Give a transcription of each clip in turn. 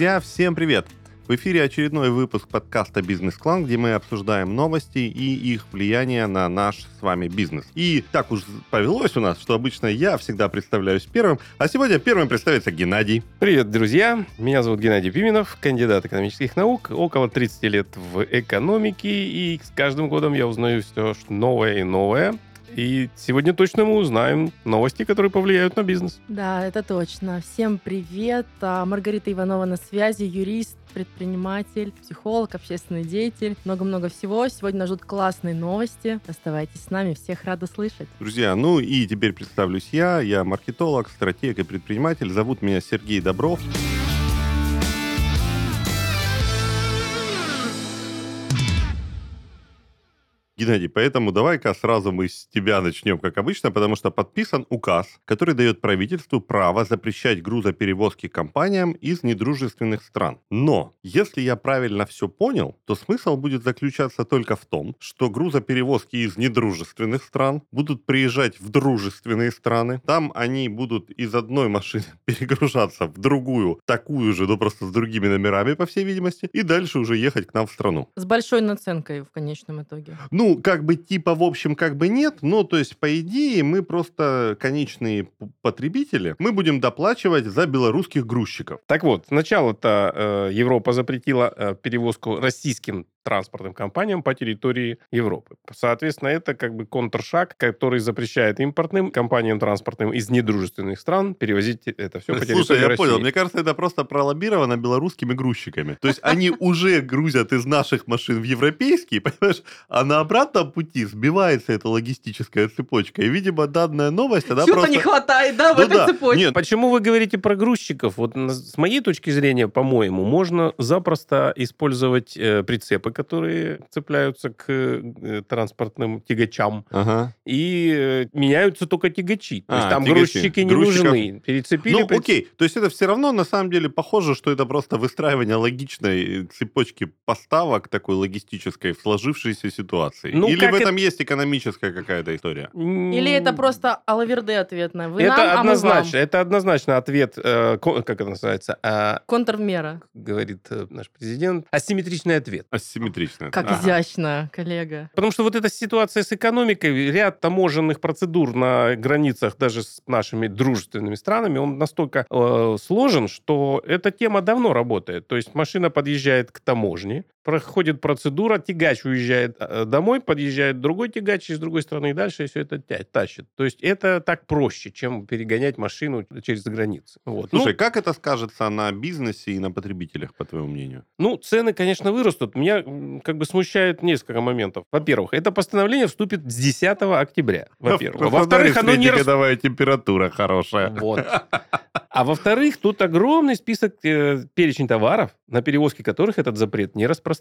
Друзья, всем привет! В эфире очередной выпуск подкаста «Бизнес-клан», где мы обсуждаем новости и их влияние на наш с вами бизнес. И так уж повелось у нас, что обычно я всегда представляюсь первым, а сегодня первым представится Геннадий. Привет, друзья! Меня зовут Геннадий Пименов, кандидат экономических наук, около 30 лет в экономике, и с каждым годом я узнаю все новое и новое. И сегодня точно мы узнаем новости, которые повлияют на бизнес. Да, это точно. Всем привет. А, Маргарита Иванова на связи, юрист, предприниматель, психолог, общественный деятель. Много-много всего. Сегодня нас ждут классные новости. Оставайтесь с нами, всех рада слышать. Друзья, ну и теперь представлюсь я. Я маркетолог, стратег и предприниматель. Зовут меня Сергей Добров. Геннадий, поэтому давай-ка сразу мы с тебя начнем, как обычно, потому что подписан указ, который дает правительству право запрещать грузоперевозки компаниям из недружественных стран. Но, если я правильно все понял, то смысл будет заключаться только в том, что грузоперевозки из недружественных стран будут приезжать в дружественные страны. Там они будут из одной машины перегружаться в другую, такую же, но просто с другими номерами, по всей видимости, и дальше уже ехать к нам в страну. С большой наценкой в конечном итоге. Ну, как бы типа, в общем, как бы нет, но то есть, по идее, мы просто конечные потребители, мы будем доплачивать за белорусских грузчиков. Так вот, сначала-то э, Европа запретила э, перевозку российским транспортным компаниям по территории Европы. Соответственно, это как бы контршаг, который запрещает импортным компаниям транспортным из недружественных стран перевозить это все по территории Слушай, я России. понял, мне кажется, это просто пролоббировано белорусскими грузчиками. То есть они уже грузят из наших машин в европейские, понимаешь, а на обратном пути сбивается эта логистическая цепочка. И, видимо, данная новость, она Чего-то просто... не хватает, да, в Ну этой цепочке. Нет, Почему вы говорите про грузчиков? Вот с моей точки зрения, по-моему, можно запросто использовать э, прицепы, которые цепляются к э, транспортным тягачам, Ага. и э, меняются только тягачи. То есть А, там тягачи. грузчики не Грузчиков- нужны. Перецепили. Ну, приц- окей. То есть это все равно, на самом деле, похоже, что это просто выстраивание логичной цепочки поставок, такой логистической, в сложившейся ситуации. Ну, Или в этом есть экономическая какая-то история? Или это просто алаверды ответная? Вы это нам, а мы однозначно, вам. это однозначно ответ, э, как это называется, э, Контрмера. говорит э, наш президент, асимметричный ответ. Асимметрично. Как Ага. изящно, коллега. Потому что вот эта ситуация с экономикой, ряд таможенных процедур на границах даже с нашими дружественными странами, он настолько э, сложен, что эта тема давно работает. То есть машина подъезжает к таможне, проходит процедура, тягач уезжает э, домой, подъезжает другой тягач из другой страны и дальше все это тащит. То есть это так проще, чем перегонять машину через границы. Вот. Слушай, Ну, как это скажется на бизнесе и на потребителях, по твоему мнению? Ну, цены, конечно, вырастут. Меня как бы смущает несколько моментов. Во-первых, это постановление вступит с 10 октября. Во-первых. Во-вторых, оно не... годовая температура хорошая. Вот. А во-вторых, тут огромный список, э, перечень товаров, на перевозки которых этот запрет не распространяется.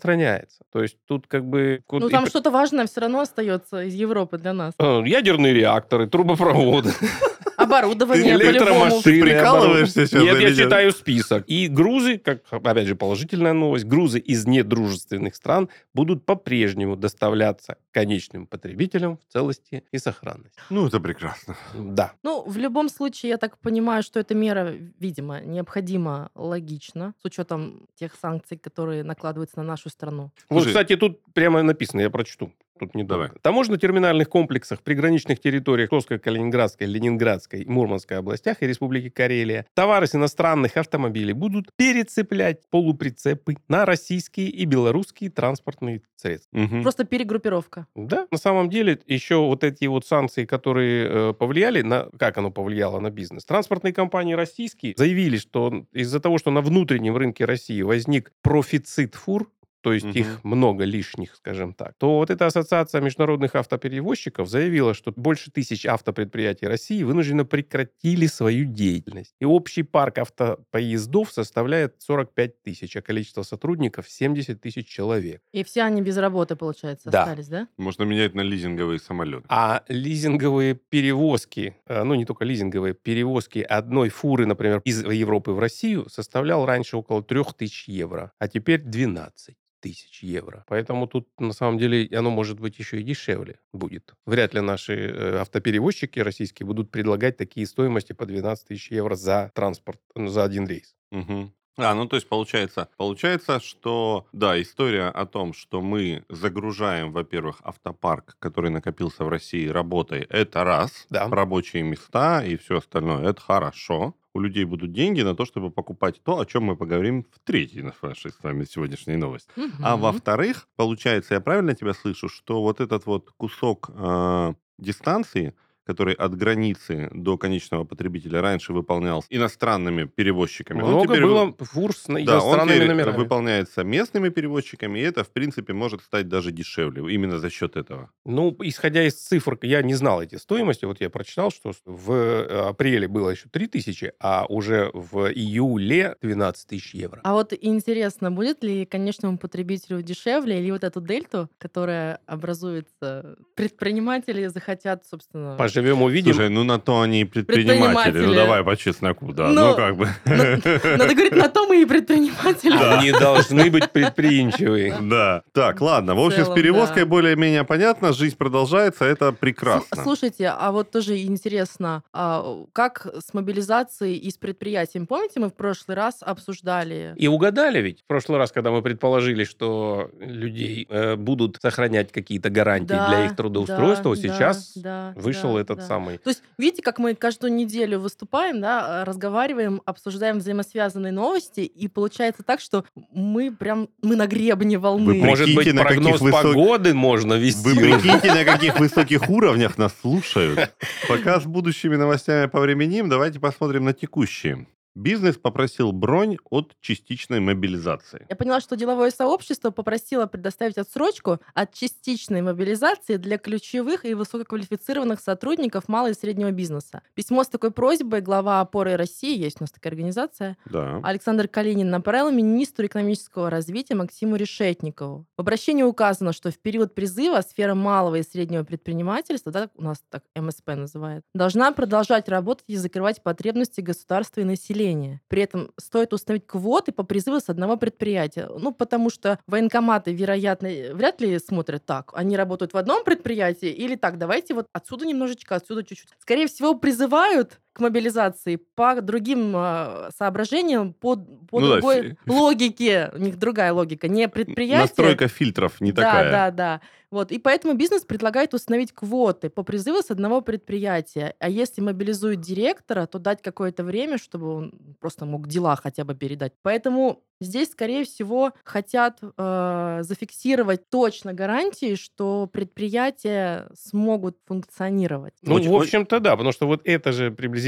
То есть тут как бы... Ну, и там п- что-то важное все равно остается из Европы для нас. э, Ядерные реакторы, трубопроводы, Оборудование электромашины. прикалываешься сейчас Нет, или я читаю список. И грузы, как, опять же, положительная новость, грузы из недружественных стран будут по-прежнему доставляться конечным потребителям в целости и сохранности. Ну, это прекрасно. Да. Ну, в любом случае, я так понимаю, что эта мера, видимо, необходима логично, с учетом тех санкций, которые накладываются на нашу страну. Вот, Слушай- кстати, тут прямо написано, я прочту. Тут недолго. Давай. Таможенно-терминальных комплексах, приграничных территориях Псковской, Калининградской, Ленинградской, Мурманской областях и Республики Карелия товары с иностранных автомобилей будут перецеплять полуприцепы на российские и белорусские транспортные средства. Мгм. Просто перегруппировка. Да, на самом деле еще вот эти вот санкции, которые э, повлияли на, как оно повлияло на бизнес. Транспортные компании российские заявили, что из-за того, что на внутреннем рынке России возник профицит фур, то есть Мгм. их много лишних, скажем так, то вот эта ассоциация международных автоперевозчиков заявила, что больше тысяч автопредприятий России вынужденно прекратили свою деятельность. И общий парк автопоездов составляет 45 тысяч, а количество сотрудников 70 тысяч человек. И все они без работы, получается, Да. остались, да? Можно менять на лизинговые самолеты. А лизинговые перевозки, э, ну не только лизинговые, перевозки одной фуры, например, из Европы в Россию составлял раньше около 3000 евро, а теперь 12 тысяч евро. Поэтому тут на самом деле оно может быть еще и дешевле будет. Вряд ли наши э, автоперевозчики российские будут предлагать такие стоимости по 12 тысяч евро за транспорт, за один рейс. Мгм. А, ну то есть получается, получается, что да, история о том, что мы загружаем, во-первых, автопарк, который накопился в России работой, это раз, Да. рабочие места и все остальное, это хорошо. У людей будут деньги на то, чтобы покупать то, о чем мы поговорим в третьей нашей с вами сегодняшней новости. А Мгм. во-вторых, получается, я правильно тебя слышу, что вот этот вот кусок э, дистанции, который от границы до конечного потребителя раньше выполнялся иностранными перевозчиками, он Много теперь вы- было фур с на- да, он иностранными теперь номерами. выполняется местными перевозчиками, и это, в принципе, может стать даже дешевле именно за счет этого. Ну, исходя из цифр, я не знал эти стоимости. Вот я прочитал, что в э, апреле было еще 3 тысячи, а уже в июле 12 тысяч евро. А вот интересно, будет ли конечному потребителю дешевле, или вот эту дельту, которая образуется, предприниматели захотят, собственно... Поживем, увидим. Слушай, ну на то они и предприниматели. Ну Предприниматели. давай по чесноку, да. Ну, Ну, как бы. Надо говорить, на то мы и предприниматели. Они должны быть предприимчивы. Да. Так, ладно. В общем, с перевозкой более-менее понятно. Жизнь продолжается. Это прекрасно. Слушайте, а вот тоже интересно, а, как с мобилизацией и с предприятием? Помните, мы в прошлый раз обсуждали... И угадали ведь в прошлый раз, когда мы предположили, что людей э, будут сохранять какие-то гарантии для их трудоустройства, сейчас вышел этот да. самый. То есть, видите, как мы каждую неделю выступаем, да, разговариваем, обсуждаем взаимосвязанные новости, и получается так, что мы прям, мы на гребне волны. Вы Может быть, на каких прогноз высок- погоды можно вести. Вы прикиньте, на каких высоких уровнях нас слушают. Пока с будущими новостями повременим, давайте посмотрим на текущие. Бизнес попросил бронь от частичной мобилизации. Я поняла, что деловое сообщество попросило предоставить отсрочку от частичной мобилизации для ключевых и высококвалифицированных сотрудников малого и среднего бизнеса. Письмо с такой просьбой глава опоры России, есть у нас такая организация, Да. Александр Калинин направил министру экономического развития Максиму Решетникову. В обращении указано, что в период призыва сфера малого и среднего предпринимательства, да, у нас так МСП называют, должна продолжать работать и закрывать потребности государства и населения. При этом стоит установить квоты по призыву с одного предприятия. Ну, потому что военкоматы, вероятно, вряд ли смотрят так. Они работают в одном предприятии или так, давайте вот отсюда немножечко, отсюда чуть-чуть. Скорее всего, призывают к мобилизации по другим э, соображениям, по, по Ну да, другой фи- логике. У них другая логика. Не предприятие. Настройка фильтров не да, такая. Да, да, Вот. И поэтому бизнес предлагает установить квоты по призыву с одного предприятия. А если мобилизуют директора, то дать какое-то время, чтобы он просто мог дела хотя бы передать. Поэтому здесь, скорее всего, хотят э, зафиксировать точно гарантии, что предприятия смогут функционировать. Ну, Очень- в общем-то, да, потому что вот это же приблизительно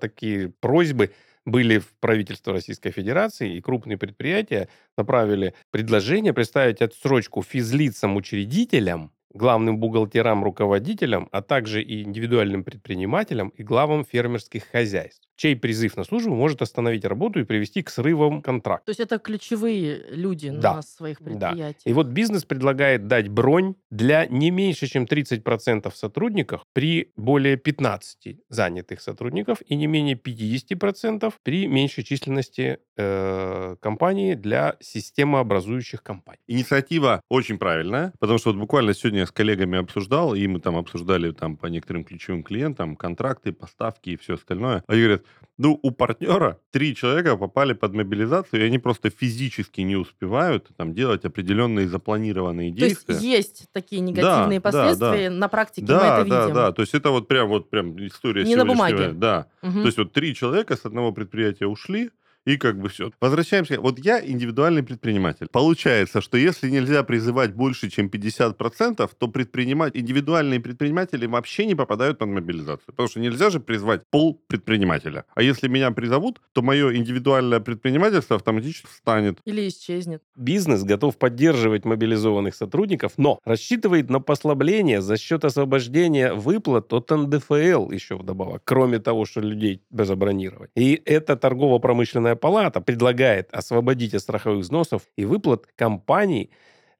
такие просьбы были в правительство Российской Федерации, и крупные предприятия направили предложение представить отсрочку физлицам-учредителям, главным бухгалтерам, руководителям, а также и индивидуальным предпринимателям и главам фермерских хозяйств, чей призыв на службу может остановить работу и привести к срывам контракта. То есть это ключевые люди Да, на своих да. предприятиях. И вот бизнес предлагает дать бронь для не меньше, чем 30% сотрудников при более 15 занятых сотрудников и не менее 50% при меньшей численности э, компании для системообразующих компаний. Инициатива очень правильная, потому что вот буквально сегодня я с коллегами обсуждал, и мы там обсуждали там по некоторым ключевым клиентам контракты, поставки и все остальное. Они говорят, ну, у партнера три человека попали под мобилизацию, и они просто физически не успевают там делать определенные запланированные То есть действия. есть такие негативные Да, да, последствия, на практике мы Да, это да, видим. да. То есть это вот прям вот прям история Не на бумаге. Да. Мгм. То есть вот три человека с одного предприятия ушли, и как бы все. Возвращаемся. Вот я индивидуальный предприниматель. Получается, что если нельзя призывать больше, чем 50%, то предпринимать, индивидуальные предприниматели вообще не попадают под мобилизацию. Потому что нельзя же призвать пол предпринимателя. А если меня призовут, то мое индивидуальное предпринимательство автоматически встанет. Или исчезнет. Бизнес готов поддерживать мобилизованных сотрудников, но рассчитывает на послабление за счет освобождения выплат от НДФЛ еще вдобавок, кроме того, что людей забронировать. И эта торгово-промышленная палата предлагает освободить от страховых взносов и выплат компаний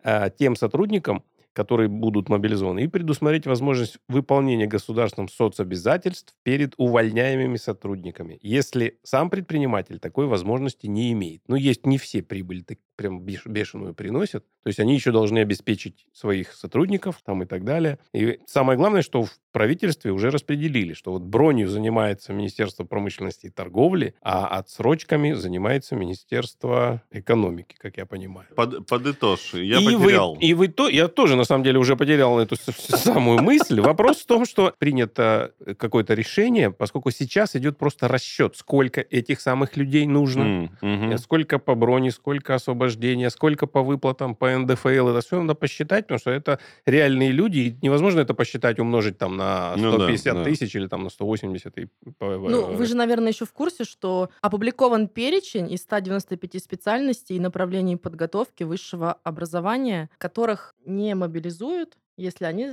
а, тем сотрудникам, которые будут мобилизованы, и предусмотреть возможность выполнения государством соцобязательств перед увольняемыми сотрудниками, если сам предприниматель такой возможности не имеет. Ну, есть не все прибыли, так- прям бешеную приносят. То есть они еще должны обеспечить своих сотрудников там и так далее. И самое главное, что в правительстве уже распределили, что вот бронью занимается Министерство промышленности и торговли, а отсрочками занимается Министерство экономики, как я понимаю. Под, подытожь, я и потерял. Вы, и вы то, я тоже на самом деле уже потерял эту самую мысль. Вопрос в том, что принято какое-то решение, поскольку сейчас идет просто расчет, сколько этих самых людей нужно, mm-hmm. сколько по броне, сколько освобождения, сколько по выплатам, по НДФЛ. Это все надо посчитать, потому что это реальные люди, и невозможно это посчитать, умножить там на 150 ну, да, тысяч да. или там на 180. И... Ну, вы же, наверное, еще в курсе, что опубликован перечень из 195 специальностей и направлений подготовки высшего образования, которых не мобилизуют если они,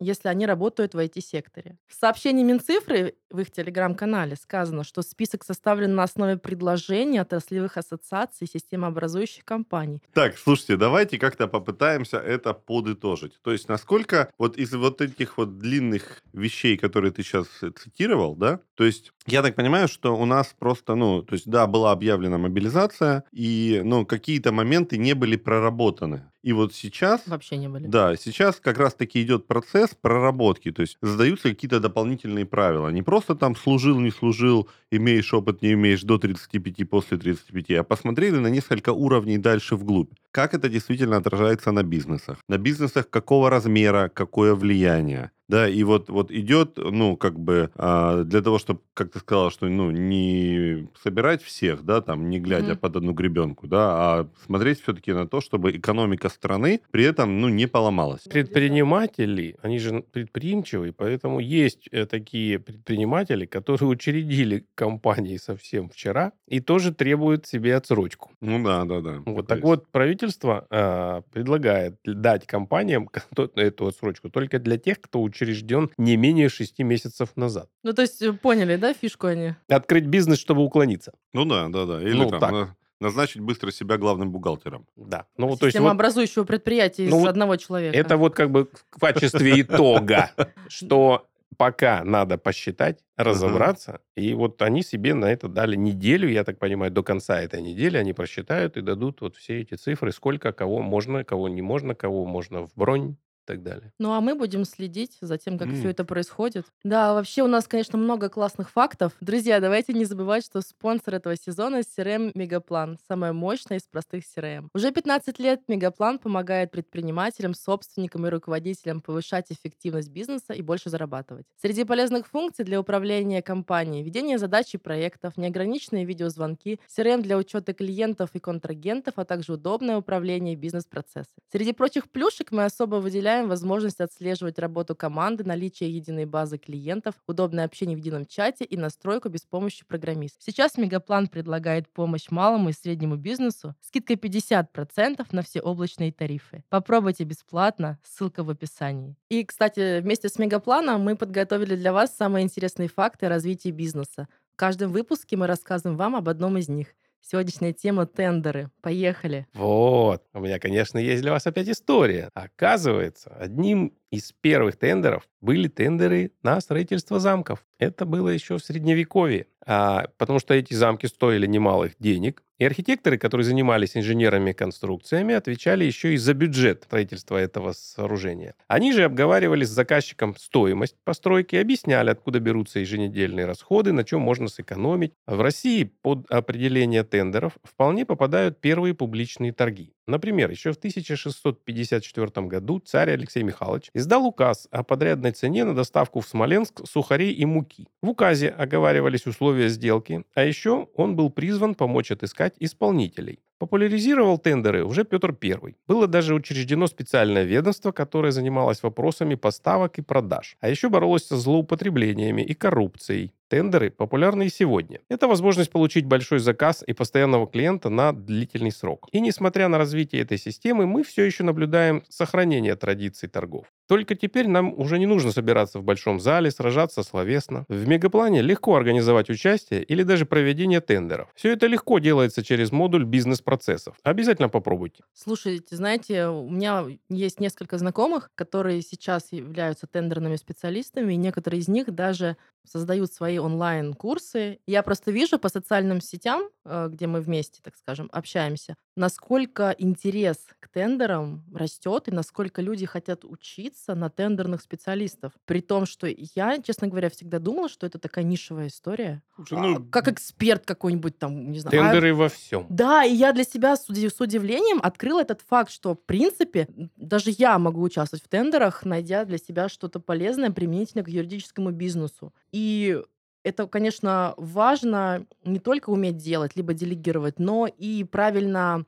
если они работают в IT-секторе. В сообщении Минцифры в их телеграм-канале сказано, что список составлен на основе предложений отраслевых ассоциаций и системообразующих компаний. Так, слушайте, давайте как-то попытаемся это подытожить. То есть, насколько вот из вот этих вот длинных вещей, которые ты сейчас цитировал, да, то есть я так понимаю, что у нас просто, ну, то есть, да, была объявлена мобилизация, и, ну, какие-то моменты не были проработаны. И вот сейчас... Вообще не были. Да, сейчас как раз-таки идет процесс проработки, то есть задаются какие-то дополнительные правила. Не просто там служил, не служил, имеешь опыт, не имеешь до 35, после 35, а посмотрели на несколько уровней дальше вглубь. Как это действительно отражается на бизнесах? На бизнесах какого размера, какое влияние? Да, и вот, вот идет, ну, как бы, а, для того, чтобы, как ты сказала, что, ну, не собирать всех, да, там, не глядя mm-hmm. под одну гребенку, да, а смотреть все-таки на то, чтобы экономика страны при этом, ну, не поломалась. Предприниматели, они же предприимчивые, поэтому есть э, такие предприниматели, которые учредили компании совсем вчера и тоже требуют себе отсрочку. Ну да, да, да. Вот так есть. вот правительство э, предлагает дать компаниям эту отсрочку только для тех, кто учрежден не менее шести месяцев назад. Ну, то есть э, поняли, да, фишку они? Открыть бизнес, чтобы уклониться. Ну да, да, да. Или ну, там, так. назначить быстро себя главным бухгалтером. Да. Ну, вот, то есть образующего вот, предприятия ну, из одного человека. Это вот как бы в качестве итога, что пока надо посчитать, разобраться. Uh-huh. И вот они себе на это дали неделю, я так понимаю, до конца этой недели они просчитают и дадут вот все эти цифры, сколько кого можно, кого не можно, кого можно в бронь, так далее. Ну, а мы будем следить за тем, как mm. все это происходит. Да, вообще у нас, конечно, много классных фактов. Друзья, давайте не забывать, что спонсор этого сезона — CRM Мегаплан, самая мощная из простых CRM. Уже 15 лет Мегаплан помогает предпринимателям, собственникам и руководителям повышать эффективность бизнеса и больше зарабатывать. Среди полезных функций для управления компанией — ведение задач и проектов, неограниченные видеозвонки, CRM для учета клиентов и контрагентов, а также удобное управление бизнес-процессом. Среди прочих плюшек мы особо выделяем Добавляем возможность отслеживать работу команды, наличие единой базы клиентов, удобное общение в едином чате и настройку без помощи программиста. Сейчас Мегаплан предлагает помощь малому и среднему бизнесу, скидкой 50% на все облачные тарифы. Попробуйте бесплатно, ссылка в описании. И, кстати, вместе с Мегапланом мы подготовили для вас самые интересные факты развития бизнеса. В каждом выпуске мы рассказываем вам об одном из них. Сегодняшняя тема — тендеры. Поехали. Вот. У меня, конечно, есть для вас опять история. Оказывается, одним из первых тендеров были тендеры на строительство замков. Это было еще в Средневековье, потому что эти замки стоили немалых денег. И архитекторы, которые занимались инженерами конструкциями, отвечали еще и за бюджет строительства этого сооружения. Они же обговаривали с заказчиком стоимость постройки, объясняли, откуда берутся еженедельные расходы, на чем можно сэкономить. В России под определение тендеров вполне попадают первые публичные торги. Например, еще в 1654 году царь Алексей Михайлович издал указ о подрядной цене на доставку в Смоленск сухарей и муки. В указе оговаривались условия сделки, а еще он был призван помочь отыскать исполнителей. Популяризировал тендеры уже Петр I. Было даже учреждено специальное ведомство, которое занималось вопросами поставок и продаж. А еще боролось со злоупотреблениями и коррупцией. Тендеры популярны и сегодня. Это возможность получить большой заказ и постоянного клиента на длительный срок. И несмотря на развитие этой системы, мы все еще наблюдаем сохранение традиций торгов. Только теперь нам уже не нужно собираться в большом зале, сражаться словесно. В мегаплане легко организовать участие или даже проведение тендеров. Все это легко делается через модуль бизнес-процессов. Обязательно попробуйте. Слушайте, знаете, у меня есть несколько знакомых, которые сейчас являются тендерными специалистами, и некоторые из них даже создают свои онлайн-курсы. Я просто вижу по социальным сетям, э, где мы вместе, так скажем, общаемся, насколько интерес к тендерам растет и насколько люди хотят учиться на тендерных специалистов. При том, что я, честно говоря, всегда думала, что это такая нишевая история. Слушай, А, ну, как эксперт какой-нибудь там, не знаю. а- тендеры во всем. Да, и я для себя с, с удивлением открыла этот факт, что, в принципе, даже я могу участвовать в тендерах, найдя для себя что-то полезное применительно к юридическому бизнесу. И это, конечно, важно не только уметь делать, либо делегировать, но и правильно,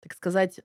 так сказать,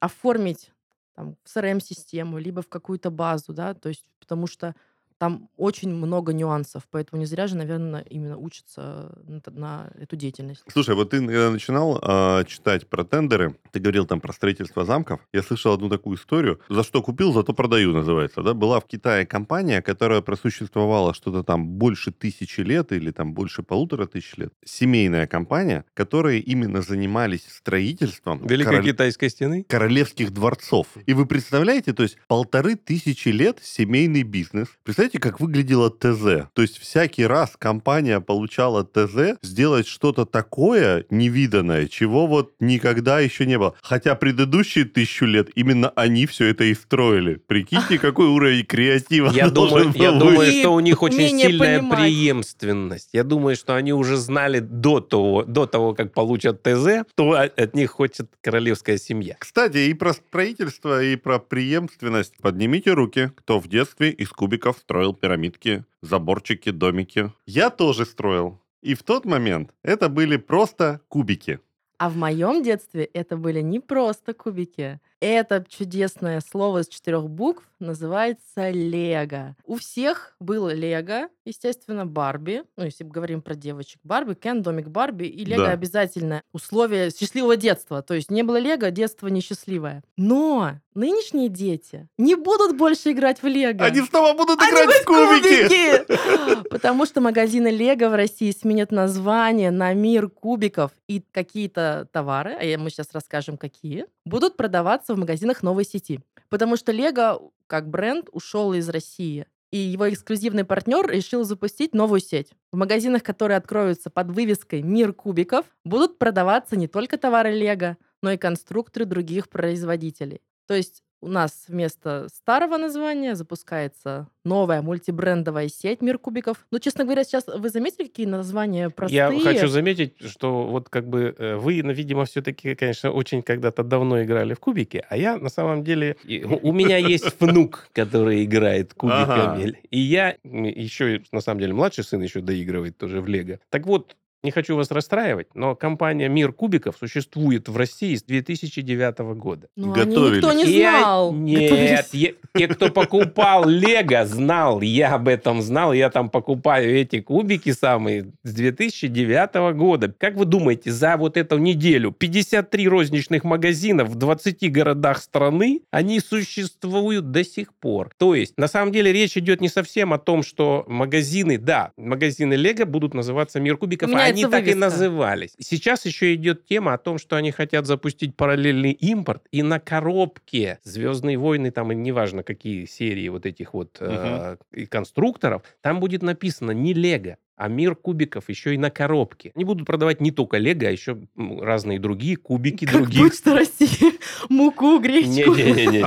оформить там, в CRM-систему, либо в какую-то базу, да, то есть потому что там очень много нюансов, поэтому не зря же, наверное, именно учатся на, т- на эту деятельность. Слушай, вот ты когда начинал а, читать про тендеры, ты говорил там про строительство замков. Я слышал одну такую историю. За что купил, зато продаю, называется. Да? Была в Китае компания, которая просуществовала что-то там больше тысячи лет или там больше полутора тысяч лет. Семейная компания, которые именно занимались строительством Великой король- китайской стены? королевских дворцов. И вы представляете, то есть полторы тысячи лет семейный бизнес. Представляете, как выглядело ТЗ? То есть всякий раз компания получала ТЗ сделать что-то такое невиданное, чего вот никогда еще не было. Хотя предыдущие тысячу лет именно они все это и строили. Прикиньте, какой уровень креатива Я должен думаю, я был думаю, что у них очень сильная понимать. преемственность. Я думаю, что они уже знали до того, до того, как получат ТЗ, от от них хочет королевская семья. Кстати, и про строительство, и про преемственность. Поднимите руки, кто в детстве из кубиков строил пирамидки, заборчики, домики. Я тоже строил. И в тот момент это были просто кубики. А в моем детстве это были не просто кубики. Это чудесное слово из четырех букв называется Лего. У всех было Лего, естественно, Барби. Ну, если мы говорим про девочек. Барби, Кен, домик Барби. И Лего Да. обязательно условие счастливого детства. То есть не было Лего, детство несчастливое. Но нынешние дети не будут больше играть в Лего. Они снова будут Они играть в кубики! кубики! Потому что магазины Лего в России сменят название на мир кубиков, и какие-то товары, а мы сейчас расскажем, какие, будут продаваться в магазинах новой сети. Потому что Лего, как бренд, ушел из России. И его эксклюзивный партнер решил запустить новую сеть. В магазинах, которые откроются под вывеской «Мир кубиков», будут продаваться не только товары Лего, но и конструкторы других производителей. То есть у нас вместо старого названия запускается новая мультибрендовая сеть «Мир кубиков». Ну, честно говоря, сейчас вы заметили, какие названия простые? Я хочу заметить, что вот как бы э, вы, ну, видимо, все-таки, конечно, очень когда-то давно играли в кубики, а я на самом деле... У меня есть внук, который играет кубиками. И я еще, на самом деле, младший сын еще доигрывает тоже в Лего. Так вот, не хочу вас расстраивать, но компания «Мир кубиков» существует в России с 2009 года. Ну, они Готовились. никто не Я- знал. Нет, Готовились. я- те, кто покупал Лего, знал, я об этом знал, я там покупаю эти кубики самые с 2009 года. Как вы думаете, за вот эту неделю 53 розничных магазина в 20 городах страны, они существуют до сих пор. То есть, на самом деле, речь идет не совсем о том, что магазины, да, магазины Лего будут называться «Мир кубиков», а Меняется они так и назывались. Сейчас еще идет тема о том, что они хотят запустить параллельный импорт, и на коробке «Звездные войны», там, и неважно, какие серии вот этих вот э, и конструкторов, там будет написано не «Лего», а мир кубиков еще и на коробке. Они будут продавать не только Лего, а еще разные другие кубики Как других. Почта России. Муку, гречку. Не-не-не.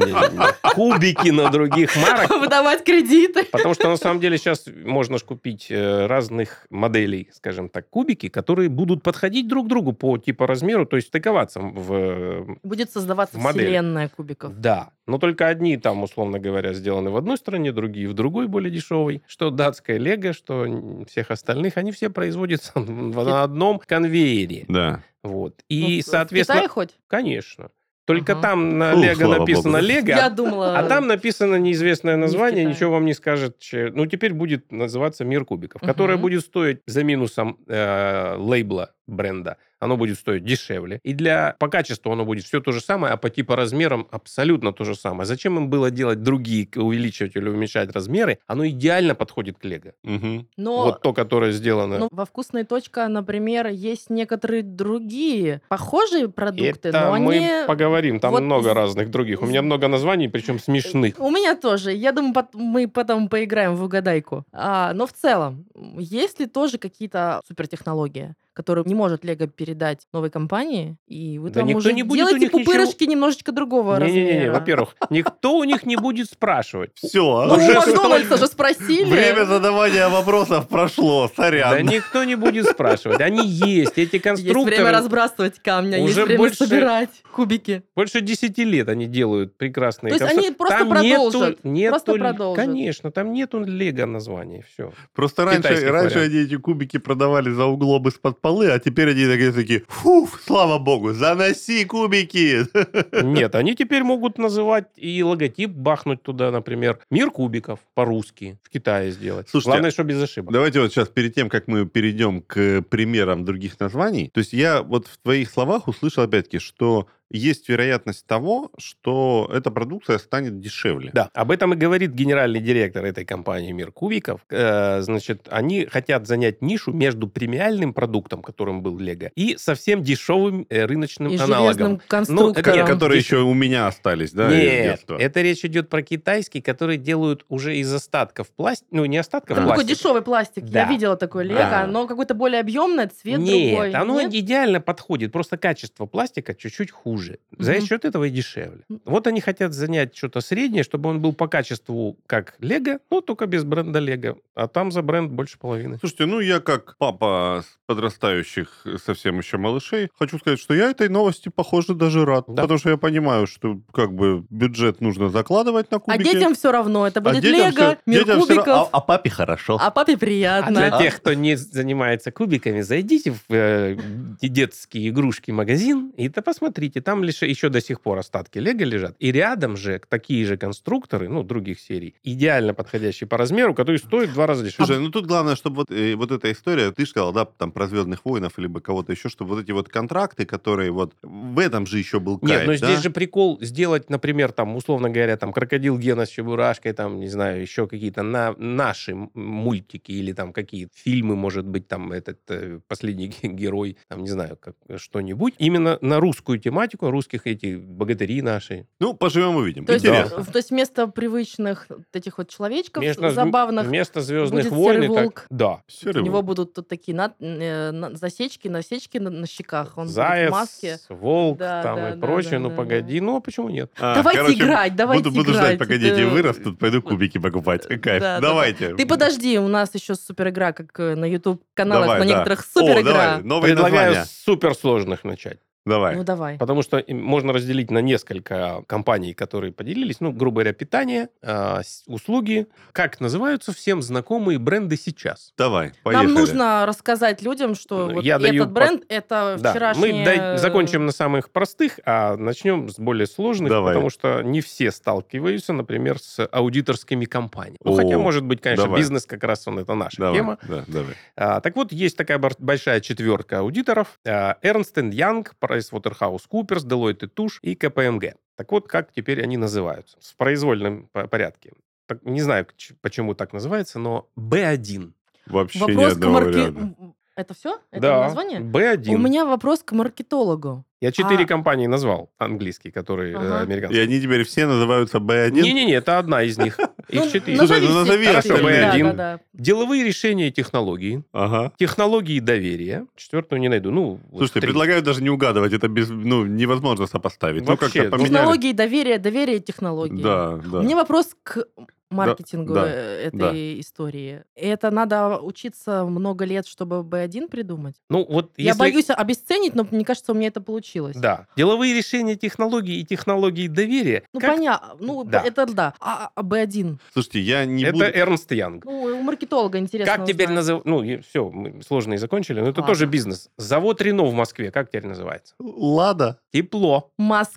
Кубики на других марок. Выдавать кредиты. Потому что на самом деле сейчас можно ж купить э, разных моделей, скажем так, кубики, которые будут подходить друг другу по типа размеру, то есть стыковаться в... Будет создаваться В вселенная кубиков. Да. Но только одни там, условно говоря, сделаны в одной стране, другие в другой, более дешевой. Что датская Лего, что всех остальных, они все производятся на одном конвейере. Да. Вот. Ну, И, в- В соответственно... Китае хоть? Конечно. Только Ага. там на Фу, Лего написано богу. Лего, Я думала... а там написано неизвестное Не в название, Китае. ничего вам не скажет. Ну, теперь будет называться «Мир кубиков», которое Мгм. будет стоить за минусом э, лейбла бренда. Оно будет стоить дешевле. И для по качеству оно будет все то же самое, а по типа размерам абсолютно то же самое. Зачем им было делать другие, увеличивать или уменьшать размеры? Оно идеально подходит к Лего. Мгм. Но Вот то, которое сделано. но во «Вкусной точка», например, есть некоторые другие похожие продукты, Это но мы они... поговорим, там вот много разных других. У меня много названий, причем смешных. У меня тоже. Я думаю, мы потом поиграем в угадайку. А, но в целом, есть ли тоже какие-то супертехнологии, который не может Лего передать новой компании, и вы Да там никто уже не будет делаете них ничего- пупырышки немножечко другого Не-не-не, размера. во-первых, никто у них не будет спрашивать. Все, Ну, у Уже Макдональдса же спросили. время задавания вопросов прошло, Да сорян. никто не будет спрашивать. Они есть, эти Есть время конструкторы. разбрасывать камни, а есть уже время больше- собирать кубики. Больше 10 лет они делают прекрасные То есть конструкторы. они просто Там продолжат, Нету, нету, просто продолжат. Конечно, там нету лего названия, все. Просто раньше, раньше они эти кубики продавали за углом из-под полы, а теперь они такие, такие фу, слава богу, заноси кубики. Нет, они теперь могут называть и логотип бахнуть туда, например, «Мир кубиков» по-русски в Китае сделать. Слушайте, Главное, что без ошибок. Давайте вот сейчас, перед тем, как мы перейдем к примерам других названий, то есть я вот в твоих словах услышал опять-таки, что есть вероятность того, что эта продукция станет дешевле. Да, об этом и говорит генеральный директор этой компании «Мир кубиков». Э, значит, они хотят занять нишу между премиальным продуктом, которым был Лего, и совсем дешевым э, рыночным И аналогом. Ну, конструктором. нет, Которые еще у меня остались, да, Нет, это речь идет про китайский, который делают уже из остатков пластика, ну не остатков Там такой пластика. дешевый пластик. Я Да. видела такое лего. Да. Оно какое-то более объемное, цвет Нет, другой. оно Нет? идеально подходит, просто качество пластика чуть-чуть хуже. За Мгм. счет этого и дешевле. Вот они хотят занять что-то среднее, чтобы он был по качеству как Лего, но только без бренда Лего. А там за бренд больше половины. Слушайте, ну я как папа с подрастающих совсем еще малышей, хочу сказать, что я этой новости, похоже, даже рад. Да. Потому что я понимаю, что как бы бюджет нужно закладывать на А кубики. детям все равно. Это А будет детям лего, всё- мир детям кубиков. равно- а, а папе хорошо. А папе А приятно. для тех, кто не занимается кубиками, зайдите в э, детские игрушки магазин и то посмотрите, там лишь еще до сих пор остатки Лего лежат. И рядом же такие же конструкторы, ну, других серий, идеально подходящие по размеру, которые стоят в два раза дешевле. Слушай, ну тут главное, чтобы вот, э, вот эта история, ты сказал, да, там про Звездных воинов, либо кого-то еще, чтобы вот эти вот контракты, которые вот в этом же еще был Нет, кайф, но да? здесь же прикол сделать, например, там, условно говоря, там, крокодил Гена с Чебурашкой, там, не знаю, еще какие-то на наши мультики или там какие фильмы, может быть, там, этот э, последний ге- герой, там, не знаю, как, что-нибудь. Именно на русскую тематику, русских эти богатыри наши. Ну, поживем увидим. То есть, Интересно. э, то есть вместо привычных этих вот человечков Вместо, забавных, вместо Звездных будет войн. серый и так- волк. Да. Серый у него волк. будут тут такие над- э, на- засечки, насечки на, на щеках. Он Заяц, в маске. волк, Да, там да, и да, прочее. да, ну, да, погоди. Ну, а почему нет? А, давайте короче, играть, давайте буду, буду играть. ждать, пока дети Это- вырастут, пойду кубики покупать. Кайф. Да, да, Давайте. Ты подожди, у нас еще супер игра, как э, на YouTube каналах, Давай, на да. некоторых супер игра. новые Предлагаю суперсложных начать. Давай. Ну давай. Потому что можно разделить на несколько компаний, которые поделились. Ну, грубо говоря, питание, а, услуги. Как называются всем знакомые бренды сейчас? Давай, поехали. Нам нужно рассказать людям, что Ну, вот я даю этот бренд это Да, вчерашнее... мы дай- закончим на самых простых, а начнем с более сложных, Давай. потому что не все сталкиваются, например, с аудиторскими компаниями. Ну, О, хотя, может быть, конечно, давай. бизнес как раз он это наша Давай, тема. да, давай. А, так вот, есть такая большая четверка аудиторов. а, Ernst Young, PricewaterhouseCoopers, Deloitte и Touche и КПМГ. Так вот, как теперь они называются? В произвольном по- порядке. Так, Не знаю, к почему так называется, но B1. Вообще ни Вопрос к одного марке... варианта. Это все? Это да, название? B1. У меня вопрос к маркетологу. Я четыре А- компании назвал английские, которые э, Ага. И американские. они теперь все называются B1? Не-не-не, это одна из них. Их Ну, четыре. Слушай, ну назови остальные. остальные. Да, B1. да, да. Деловые решения и технологии. Ага. Технологии доверия. Четвертую не найду. Ну, вот Слушайте, три. предлагаю даже не угадывать, это без, ну, невозможно сопоставить. Вообще, ну, как-то поменяли. Технологии, доверие, доверие и технологии. Да, да. У меня вопрос к маркетингу да, этой да. истории. Это надо учиться много лет, чтобы B1 придумать? Ну, вот Я если- боюсь обесценить, но мне кажется, у меня это получилось. Да. Деловые решения технологий и технологии доверия. Ну, Как- понятно. Ну, Да. это да. А, а B1? Слушайте, я не Это буду... Эрнст Янг. Ну, у маркетолога интересно Как теперь узнать. называть? Ну, все, мы сложные закончили, но это Ладно. тоже бизнес. Завод Рено в Москве, как теперь называется? Лада. Тепло.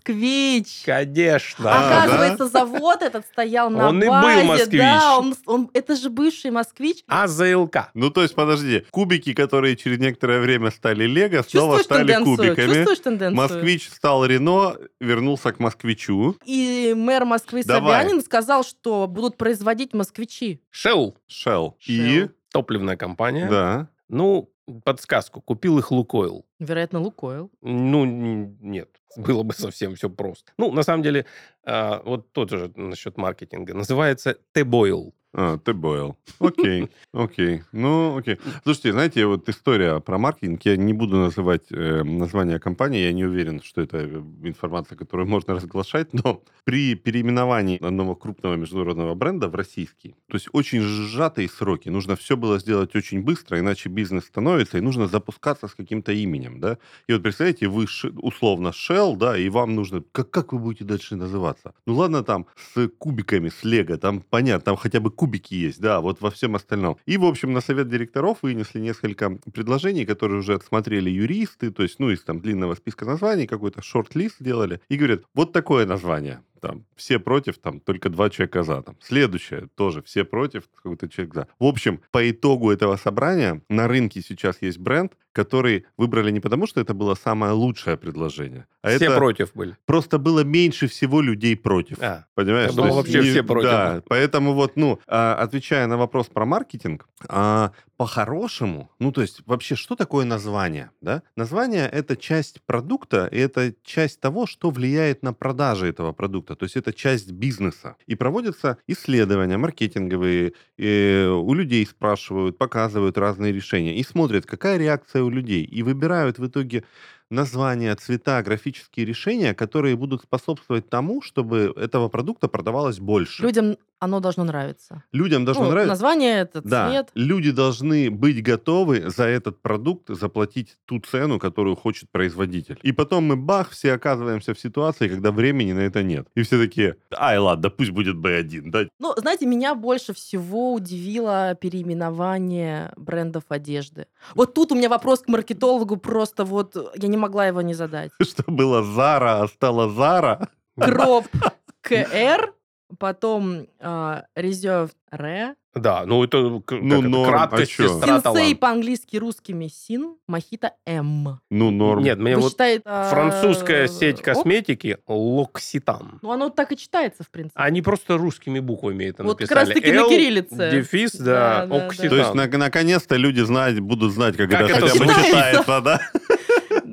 Москвич! Конечно. А, Оказывается, завод этот стоял на Он и был базе. москвич. Да, он, он- это же бывший москвич. АЗЛК. Ну, то есть, подожди, кубики, которые через некоторое время стали Лего, снова Чувствуешь стали тенденцию? кубиками. Чувствуешь тенденцию? Москвич стал Рено, вернулся к москвичу. И мэр Москвы Давай. Собянин сказал, что будут производить москвичи. Shell. Shell. И... Топливная компания. Да. Ну, подсказку. Купил их Лукойл. Вероятно, Лукойл. Ну, нет. Было бы совсем все просто. Ну, на самом деле, а, вот тот же насчет маркетинга. Называется T-Boil. А, ТБЛ. Окей, окей. Ну, окей. Слушайте, знаете, вот история про маркетинг, я не буду называть э, название компании, я не уверен, что это э, информация, которую можно разглашать, но при переименовании одного крупного международного бренда в российский, то есть очень сжатые сроки, нужно все было сделать очень быстро, иначе бизнес становится, и нужно запускаться с каким-то именем, да. И вот представляете, вы условно Shell, да, и вам нужно... Как, как вы будете дальше называться? Ну ладно, там с кубиками, с лего, там понятно, там хотя бы кубики есть, да, вот во всем остальном. И, в общем, на совет директоров вынесли несколько предложений, которые уже отсмотрели юристы, то есть, ну, из там длинного списка названий, какой-то шорт-лист сделали, и говорят, вот такое название там все против, там только два человека за. Там. Следующее тоже все против, какой-то человек за. В общем, по итогу этого собрания на рынке сейчас есть бренд, который выбрали не потому, что это было самое лучшее предложение, а Все это против были. просто было меньше всего людей против. А, Понимаешь? Я думал, вообще не- все против. Да, поэтому вот, ну, а, отвечая на вопрос про маркетинг, а, по-хорошему, ну, то есть вообще, что такое название, да? Название — это часть продукта, и это часть того, что влияет на продажи этого продукта, то есть это часть бизнеса. И проводятся исследования маркетинговые, и у людей спрашивают, показывают разные решения, и смотрят, какая реакция у людей, и выбирают в итоге названия, цвета, графические решения, которые будут способствовать тому, чтобы этого продукта продавалось больше. Людям оно должно нравиться. Людям должно Ну, нравиться. Название, это Да, цвет. люди должны быть готовы за этот продукт заплатить ту цену, которую хочет производитель. И потом мы, бах, все оказываемся в ситуации, когда времени на это нет. И все такие, ай, ладно, пусть будет B1, да? Ну, знаете, меня больше всего удивило переименование брендов одежды. Вот тут у меня вопрос к маркетологу просто вот, я не могла его не задать. Что было Зара, а стало Зара. Кроп КР, потом а, Reserve Ре, Да, ну это, Ну, это, норм, а краткость, чё? сестра Синсей талант. по-английски русскими Син, Мохито М. Ну, норм. Нет, мне Вы вот а, французская сеть косметики Локситан. Ну, оно так и читается, в принципе. Они просто русскими буквами это Вот как написали. раз-таки на кириллице. Дефис, да, Да, да, да. Окситан. То есть, на- наконец-то люди знать, будут знать, как, Как это, хотя бы читается. читается, да?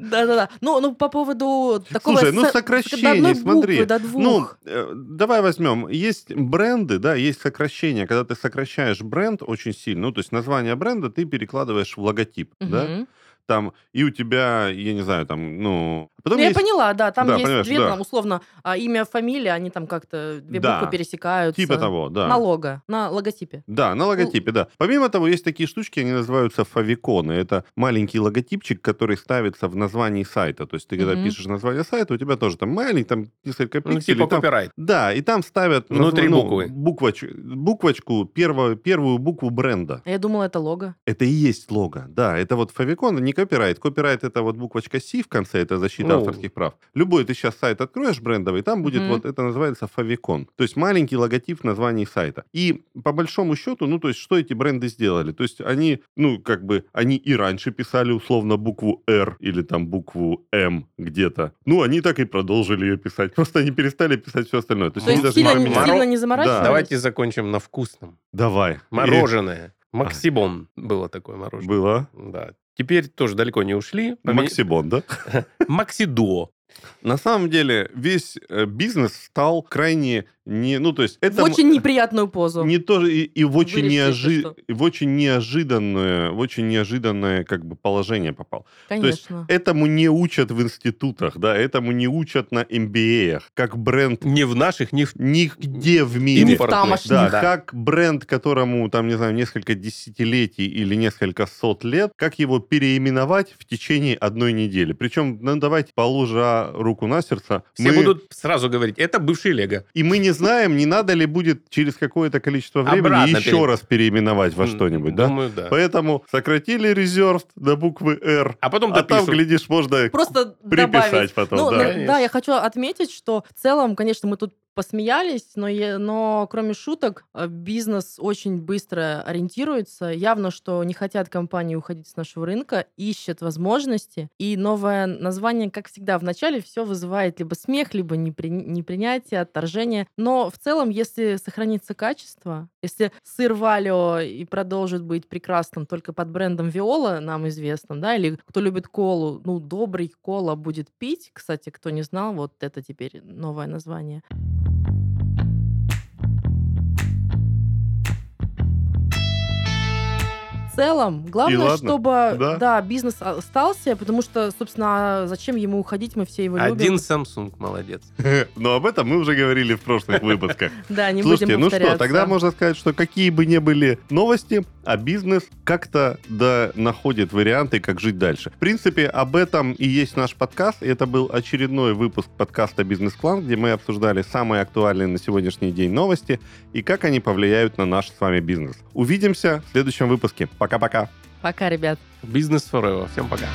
Да-да-да. Ну, ну, по поводу такого... Слушай, ну со- сокращений, до одной смотри. буквы. Ну, э, давай возьмем. Есть бренды, да, есть сокращения. Когда ты сокращаешь бренд очень сильно, ну, то есть название бренда ты перекладываешь в логотип, да, Мгм. там, и у тебя, я не знаю, там, ну... Потом Ну, я есть поняла, да, там Да, есть две, да. там, условно, а, имя, фамилия, они там как-то, две Да. буквы пересекаются. типа того, да. На лого, на логотипе. Да, на логотипе, да. Помимо того, есть такие штучки, они называются фавиконы. Это маленький логотипчик, который ставится в названии сайта. То есть ты когда Мгм. пишешь название сайта, у тебя тоже там маленький, там несколько Ну, пикселей. типа там- копирайт. Да, и там ставят Внутри назв- ну, буквы. буквоч- буквочку, первую, первую букву бренда. Я думала, это лого. Это и есть лого. Да, это вот фавикон, не копирайт. Копирайт это вот буквочка C в конце, это защита Ну. Авторских прав. Любой ты сейчас сайт откроешь брендовый, там будет Мгм. вот, это называется фавикон. То есть маленький логотип в названии сайта. И по большому счету, ну, то есть что эти бренды сделали? То есть они, ну, как бы, они и раньше писали условно букву R или там букву M где-то. Ну, они так и продолжили ее писать. Просто они перестали писать все остальное. То есть То они есть даже сильно, поменяли. сильно не заморачивались? Давайте закончим на вкусном. Давай. Мороженое. Максибон было такое мороженое. Было. Да. Теперь тоже далеко не ушли. Поме- Максибон, да? Максидо. На самом деле весь э, бизнес стал крайне не, ну то есть это В очень неприятную позу. не то и, и в очень неожи- и в очень неожиданное, в очень неожиданное как бы положение попал. Конечно. Этому не учат в институтах, да, этому не учат на MBA, как бренд Не в наших, не в... нигде в И мире. не в тамошних. Да, Да. как бренд, которому, там, не знаю, несколько десятилетий или несколько сот лет, как его переименовать в течение одной недели. Причем, ну, давайте, положа руку на сердце, Все мы- будут сразу говорить, это бывший Лего. и мы не знаем, не надо ли будет через какое-то количество времени Обратно еще пере- раз переименовать во что-нибудь, да? Думаю, да. Поэтому сократили резерв до буквы «Р», А потом а там, глядишь, можно Просто приписать добавить. потом, Ну, да. да, я хочу отметить, что в целом, конечно, мы тут посмеялись, но, я- но кроме шуток, э, бизнес очень быстро ориентируется. Явно, что не хотят компании уходить с нашего рынка, ищут возможности. И новое название, как всегда, в начале все вызывает либо смех, либо непри- непринятие, отторжение. Но в целом, если сохранится качество, если сыр Валио и продолжит быть прекрасным только под брендом Виола, нам известным, да, или кто любит колу, ну, добрый кола будет пить. Кстати, кто не знал, вот это теперь новое название. Целом. Главное, чтобы Да. да. бизнес остался, потому что, собственно, зачем ему уходить, мы все его Один любим. Samsung молодец. Но об этом мы уже говорили в прошлых выпусках. Да, не Слушайте, будем ну что, тогда можно сказать, что какие бы ни были новости, а бизнес как-то да находит варианты, как жить дальше. В принципе, об этом и есть наш подкаст. И это был очередной выпуск подкаста «Бизнес-клан», где мы обсуждали самые актуальные на сегодняшний день новости и как они повлияют на наш с вами бизнес. Увидимся в следующем выпуске. Пока-пока. Пока, ребят. Бизнес forever. Всем пока.